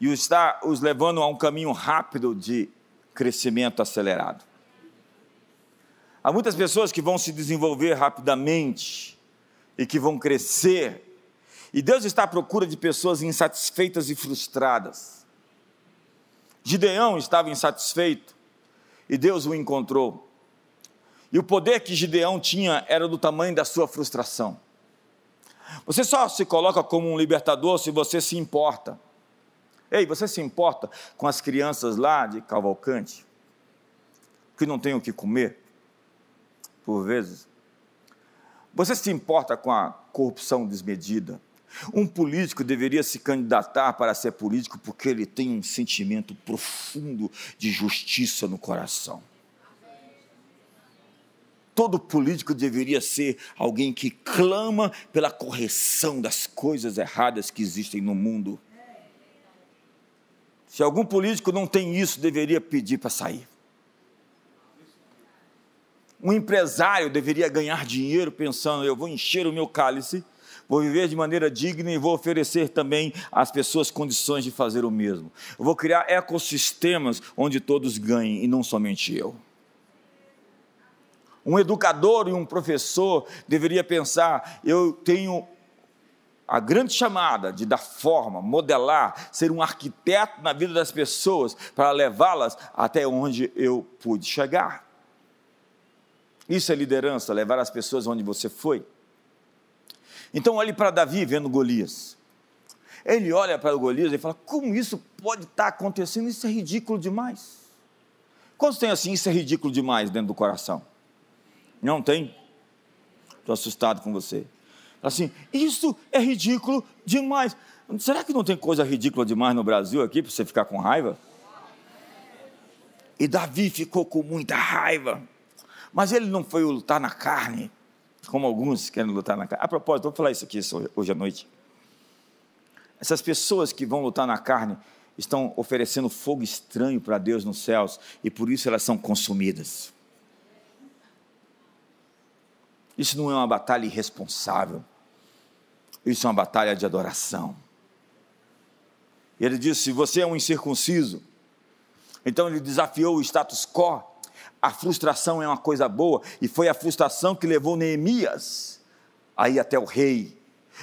e está os levando a um caminho rápido de crescimento acelerado. Há muitas pessoas que vão se desenvolver rapidamente e que vão crescer e Deus está à procura de pessoas insatisfeitas e frustradas. Gideão estava insatisfeito e Deus o encontrou. E o poder que Gideão tinha era do tamanho da sua frustração. Você só se coloca como um libertador se você se importa. Ei, você se importa com as crianças lá de Cavalcante, que não têm o que comer, por vezes? Você se importa com a corrupção desmedida? Um político deveria se candidatar para ser político porque ele tem um sentimento profundo de justiça no coração. Todo político deveria ser alguém que clama pela correção das coisas erradas que existem no mundo. Se algum político não tem isso, deveria pedir para sair. Um empresário deveria ganhar dinheiro pensando: eu vou encher o meu cálice vou viver de maneira digna e vou oferecer também às pessoas condições de fazer o mesmo. Eu vou criar ecossistemas onde todos ganhem e não somente eu. Um educador e um professor deveria pensar: eu tenho a grande chamada de dar forma, modelar, ser um arquiteto na vida das pessoas para levá-las até onde eu pude chegar. Isso é liderança, levar as pessoas onde você foi. Então olhe para Davi vendo Golias. Ele olha para Golias e fala: Como isso pode estar acontecendo? Isso é ridículo demais. Quantos tem assim? Isso é ridículo demais dentro do coração? Não tem? Estou assustado com você. Assim, isso é ridículo demais. Será que não tem coisa ridícula demais no Brasil aqui para você ficar com raiva? E Davi ficou com muita raiva. Mas ele não foi lutar na carne, como alguns querem lutar na carne. A propósito, vou falar isso aqui hoje à noite. Essas pessoas que vão lutar na carne estão oferecendo fogo estranho para Deus nos céus e por isso elas são consumidas. Isso não é uma batalha irresponsável. Isso é uma batalha de adoração. Ele disse: se você é um incircunciso, então ele desafiou o status quo. A frustração é uma coisa boa, e foi a frustração que levou Neemias a ir até o rei.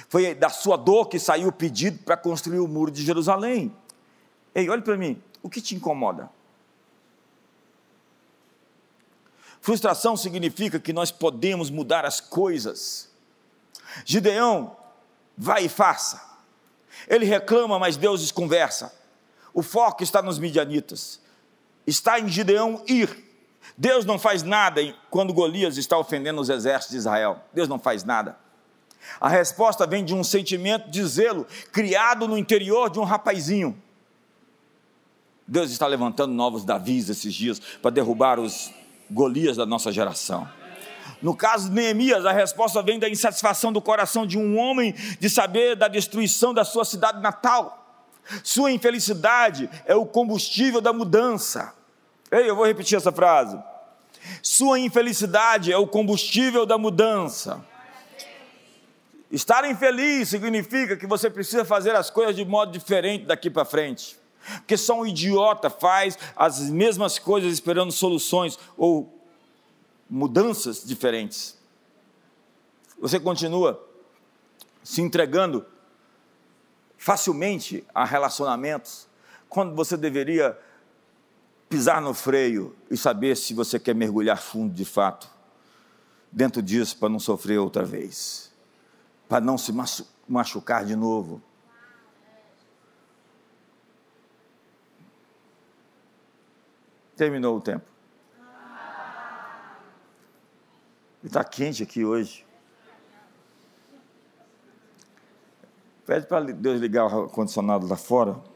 Foi da sua dor que saiu o pedido para construir o muro de Jerusalém. Ei, olhe para mim, o que te incomoda? Frustração significa que nós podemos mudar as coisas. Gideão, vai e faça. Ele reclama, mas Deus desconversa. O foco está nos midianitas. Está em Gideão ir. Deus não faz nada quando Golias está ofendendo os exércitos de Israel. Deus não faz nada. A resposta vem de um sentimento de zelo criado no interior de um rapazinho. Deus está levantando novos Davis esses dias para derrubar os Golias da nossa geração. No caso de Neemias, a resposta vem da insatisfação do coração de um homem de saber da destruição da sua cidade natal. Sua infelicidade é o combustível da mudança. Ei, eu vou repetir essa frase. Sua infelicidade é o combustível da mudança. Estar infeliz significa que você precisa fazer as coisas de modo diferente daqui para frente. Porque só um idiota faz as mesmas coisas esperando soluções ou mudanças diferentes. Você continua se entregando facilmente a relacionamentos, quando você deveria pisar no freio e saber se você quer mergulhar fundo de fato dentro disso para não sofrer outra vez, para não se machucar de novo. Terminou o tempo. Está quente aqui hoje. Pede para Deus ligar o ar-condicionado lá fora.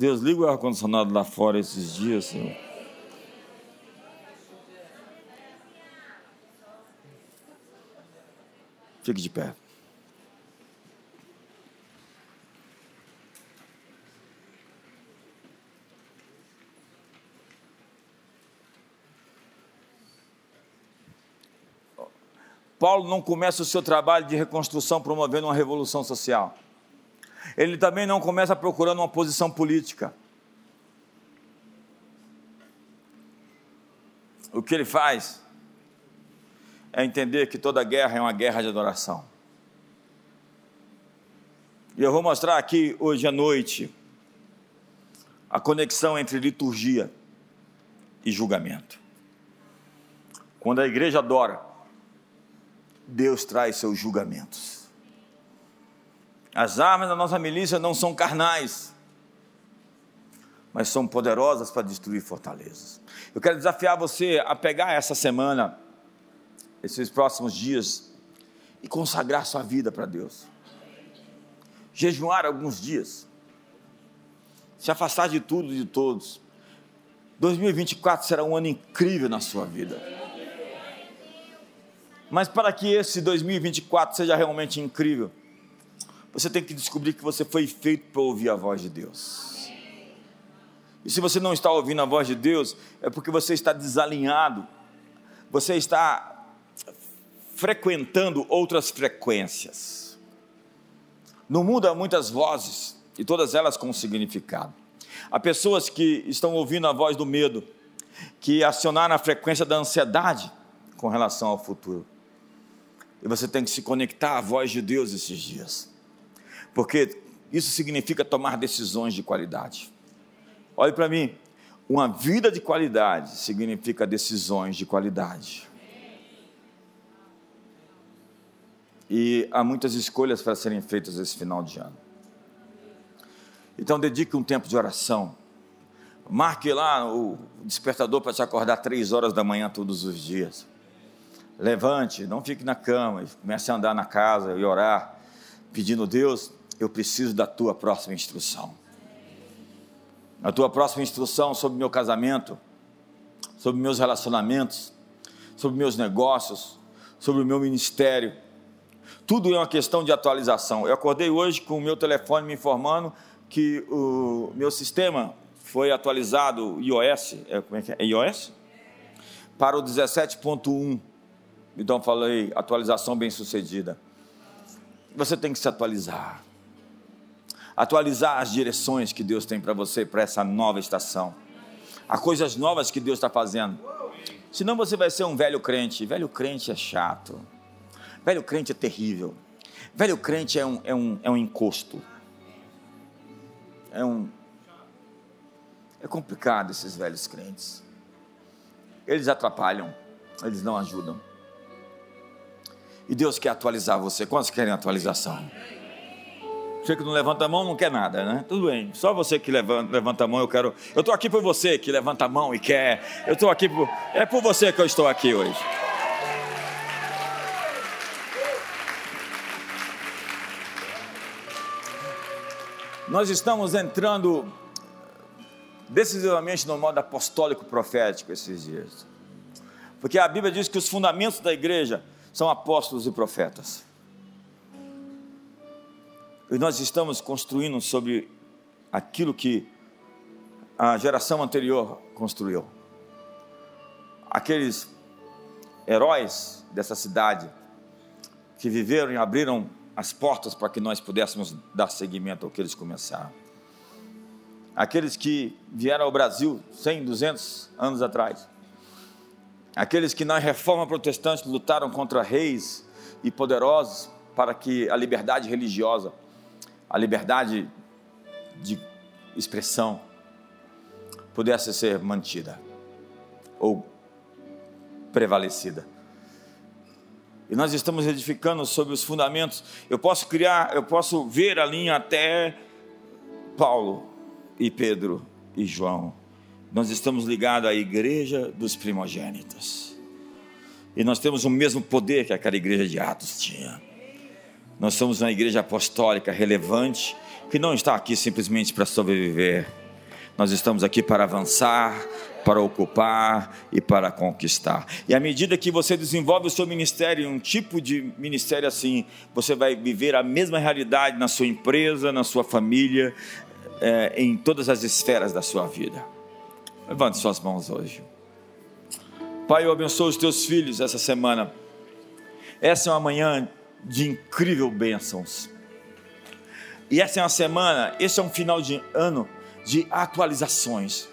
Deus, liga o ar-condicionado lá fora esses dias, Senhor. Fique de pé. Paulo não começa o seu trabalho de reconstrução promovendo uma revolução social. Ele também não começa procurando uma posição política. O que ele faz é entender que toda guerra é uma guerra de adoração. E eu vou mostrar aqui hoje à noite a conexão entre liturgia e julgamento. Quando a igreja adora, Deus traz seus julgamentos. As armas da nossa milícia não são carnais, mas são poderosas para destruir fortalezas. Eu quero desafiar você a pegar essa semana, esses próximos dias, e consagrar sua vida para Deus. Jejuar alguns dias, se afastar de tudo e de todos. 2024 será um ano incrível na sua vida. Mas para que esse 2024 seja realmente incrível, você tem que descobrir que você foi feito para ouvir a voz de Deus. E se você não está ouvindo a voz de Deus, é porque você está desalinhado, você está frequentando outras frequências. No mundo há muitas vozes, e todas elas com significado. Há pessoas que estão ouvindo a voz do medo, que acionaram a frequência da ansiedade com relação ao futuro. E você tem que se conectar à voz de Deus esses dias. Porque isso significa tomar decisões de qualidade. Olhe para mim, uma vida de qualidade significa decisões de qualidade. E há muitas escolhas para serem feitas esse final de ano. Então, dedique um tempo de oração. Marque lá o despertador para te acordar três horas da manhã todos os dias. Levante, não fique na cama, comece a andar na casa e orar, pedindo, Deus, eu preciso da tua próxima instrução. A tua próxima instrução sobre meu casamento, sobre meus relacionamentos, sobre meus negócios, sobre o meu ministério. Tudo é uma questão de atualização. Eu acordei hoje com o meu telefone me informando que o meu sistema foi atualizado, iOS, é, como é que é? é iOS? Para o 17.1. Então falei, atualização bem sucedida. Você tem que se atualizar. Atualizar as direções que Deus tem para você, para essa nova estação. Há coisas novas que Deus está fazendo. Senão você vai ser um velho crente. Velho crente é chato. Velho crente é terrível. Velho crente é um, é um, é um encosto. É um. É complicado esses velhos crentes. Eles atrapalham, eles não ajudam. E Deus quer atualizar você. Quantos querem atualização? Você que não levanta a mão não quer nada, né? Tudo bem. Só você que levanta, levanta a mão, eu quero. Eu estou aqui por você que levanta a mão e quer. Eu estou aqui por. É por você que eu estou aqui hoje. Nós estamos entrando decisivamente no modo apostólico profético esses dias. Porque a Bíblia diz que os fundamentos da igreja são apóstolos e profetas. E nós estamos construindo sobre aquilo que a geração anterior construiu. Aqueles heróis dessa cidade que viveram e abriram as portas para que nós pudéssemos dar seguimento ao que eles começaram. Aqueles que vieram ao Brasil 100, 200 anos atrás Aqueles que na reforma protestante lutaram contra reis e poderosos para que a liberdade religiosa, a liberdade de expressão pudesse ser mantida ou prevalecida. E nós estamos edificando sobre os fundamentos. Eu posso criar, eu posso ver a linha até Paulo e Pedro e João nós estamos ligados à igreja dos primogênitos. E nós temos o mesmo poder que aquela igreja de Atos tinha. Nós somos uma igreja apostólica relevante, que não está aqui simplesmente para sobreviver. Nós estamos aqui para avançar, para ocupar e para conquistar. E à medida que você desenvolve o seu ministério, um tipo de ministério assim, você vai viver a mesma realidade na sua empresa, na sua família, é, em todas as esferas da sua vida. Levante suas mãos hoje. Pai, eu abençoo os teus filhos essa semana. Essa é uma manhã de incrível bênçãos. E essa é uma semana, esse é um final de ano de atualizações.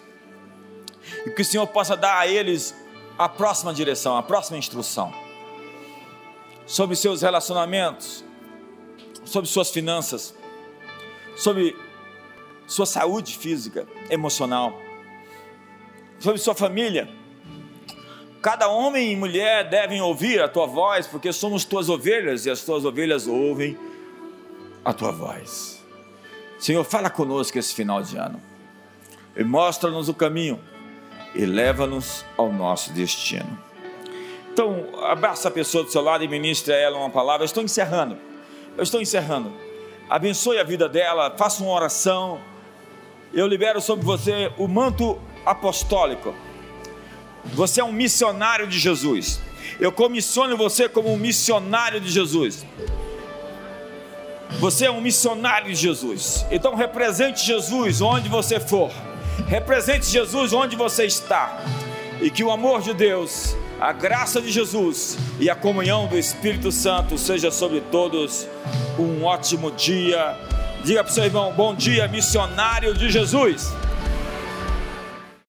E que o Senhor possa dar a eles a próxima direção, a próxima instrução. Sobre seus relacionamentos, sobre suas finanças, sobre sua saúde física, emocional sobre sua família. Cada homem e mulher devem ouvir a tua voz, porque somos tuas ovelhas e as tuas ovelhas ouvem a tua voz. Senhor, fala conosco esse final de ano e mostra-nos o caminho e leva-nos ao nosso destino. Então, abraça a pessoa do seu lado e ministre a ela uma palavra. Eu estou encerrando. Eu estou encerrando. Abençoe a vida dela, faça uma oração. Eu libero sobre você o manto apostólico. Você é um missionário de Jesus. Eu comissiono você como um missionário de Jesus. Você é um missionário de Jesus. Então represente Jesus onde você for. Represente Jesus onde você está. E que o amor de Deus, a graça de Jesus e a comunhão do Espírito Santo seja sobre todos. Um ótimo dia. Diga para o seu irmão: bom dia, missionário de Jesus.